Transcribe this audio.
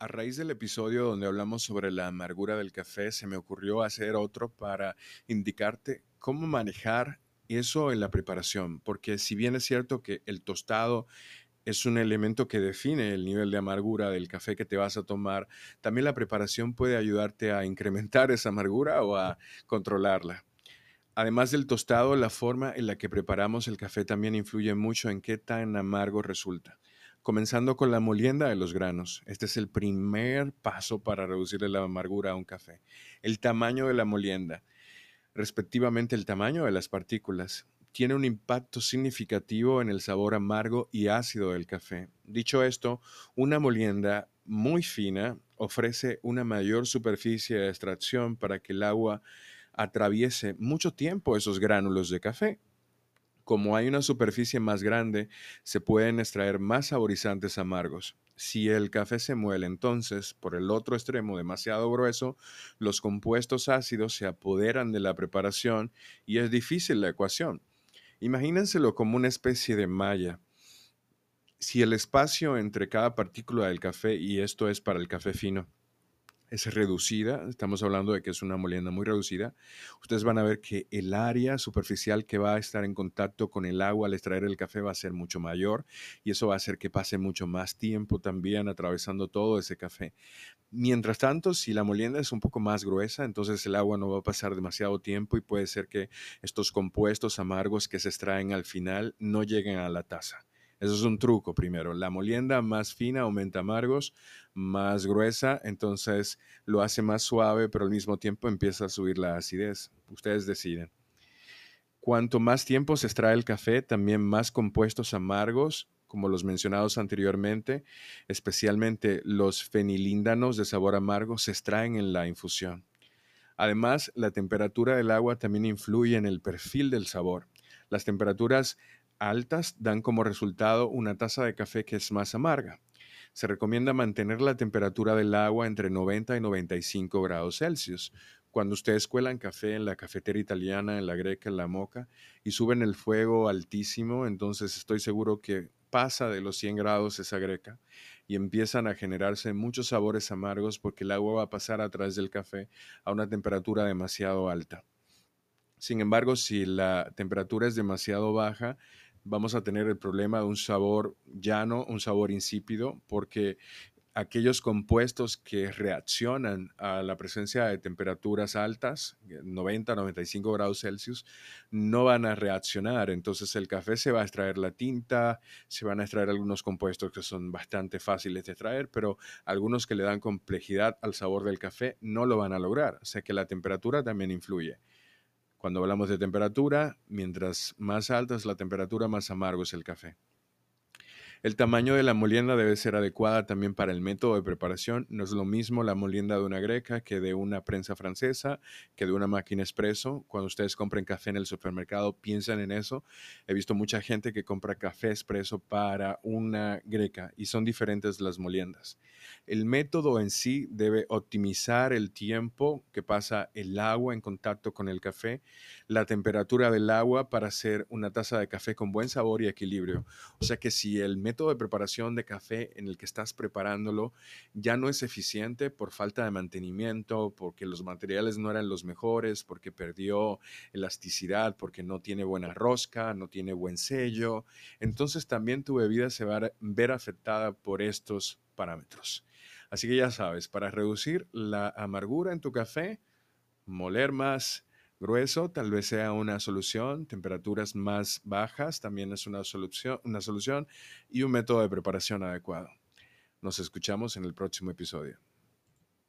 A raíz del episodio donde hablamos sobre la amargura del café, se me ocurrió hacer otro para indicarte cómo manejar eso en la preparación, porque si bien es cierto que el tostado es un elemento que define el nivel de amargura del café que te vas a tomar, también la preparación puede ayudarte a incrementar esa amargura o a controlarla. Además del tostado, la forma en la que preparamos el café también influye mucho en qué tan amargo resulta comenzando con la molienda de los granos. Este es el primer paso para reducirle la amargura a un café. El tamaño de la molienda, respectivamente el tamaño de las partículas, tiene un impacto significativo en el sabor amargo y ácido del café. Dicho esto, una molienda muy fina ofrece una mayor superficie de extracción para que el agua atraviese mucho tiempo esos gránulos de café como hay una superficie más grande, se pueden extraer más saborizantes amargos. Si el café se muele entonces por el otro extremo demasiado grueso, los compuestos ácidos se apoderan de la preparación y es difícil la ecuación. Imagínenselo como una especie de malla. Si el espacio entre cada partícula del café, y esto es para el café fino, es reducida, estamos hablando de que es una molienda muy reducida, ustedes van a ver que el área superficial que va a estar en contacto con el agua al extraer el café va a ser mucho mayor y eso va a hacer que pase mucho más tiempo también atravesando todo ese café. Mientras tanto, si la molienda es un poco más gruesa, entonces el agua no va a pasar demasiado tiempo y puede ser que estos compuestos amargos que se extraen al final no lleguen a la taza. Eso es un truco primero. La molienda más fina aumenta amargos, más gruesa, entonces lo hace más suave, pero al mismo tiempo empieza a subir la acidez. Ustedes deciden. Cuanto más tiempo se extrae el café, también más compuestos amargos, como los mencionados anteriormente, especialmente los fenilíndanos de sabor amargo, se extraen en la infusión. Además, la temperatura del agua también influye en el perfil del sabor. Las temperaturas altas dan como resultado una taza de café que es más amarga. Se recomienda mantener la temperatura del agua entre 90 y 95 grados Celsius. Cuando ustedes cuelan café en la cafetera italiana, en la greca, en la moca, y suben el fuego altísimo, entonces estoy seguro que pasa de los 100 grados esa greca y empiezan a generarse muchos sabores amargos porque el agua va a pasar a través del café a una temperatura demasiado alta. Sin embargo, si la temperatura es demasiado baja, vamos a tener el problema de un sabor llano, un sabor insípido, porque aquellos compuestos que reaccionan a la presencia de temperaturas altas, 90, 95 grados Celsius, no van a reaccionar. Entonces el café se va a extraer la tinta, se van a extraer algunos compuestos que son bastante fáciles de extraer, pero algunos que le dan complejidad al sabor del café no lo van a lograr. O sea que la temperatura también influye. Cuando hablamos de temperatura, mientras más alta es la temperatura, más amargo es el café. El tamaño de la molienda debe ser adecuada también para el método de preparación. No es lo mismo la molienda de una greca que de una prensa francesa, que de una máquina expreso. Cuando ustedes compren café en el supermercado, piensen en eso. He visto mucha gente que compra café expreso para una greca y son diferentes las moliendas. El método en sí debe optimizar el tiempo que pasa el agua en contacto con el café, la temperatura del agua para hacer una taza de café con buen sabor y equilibrio. O sea que si el método de preparación de café en el que estás preparándolo ya no es eficiente por falta de mantenimiento, porque los materiales no eran los mejores, porque perdió elasticidad, porque no tiene buena rosca, no tiene buen sello, entonces también tu bebida se va a ver afectada por estos parámetros. Así que ya sabes, para reducir la amargura en tu café, moler más, grueso tal vez sea una solución, temperaturas más bajas también es una solución, una solución y un método de preparación adecuado. Nos escuchamos en el próximo episodio.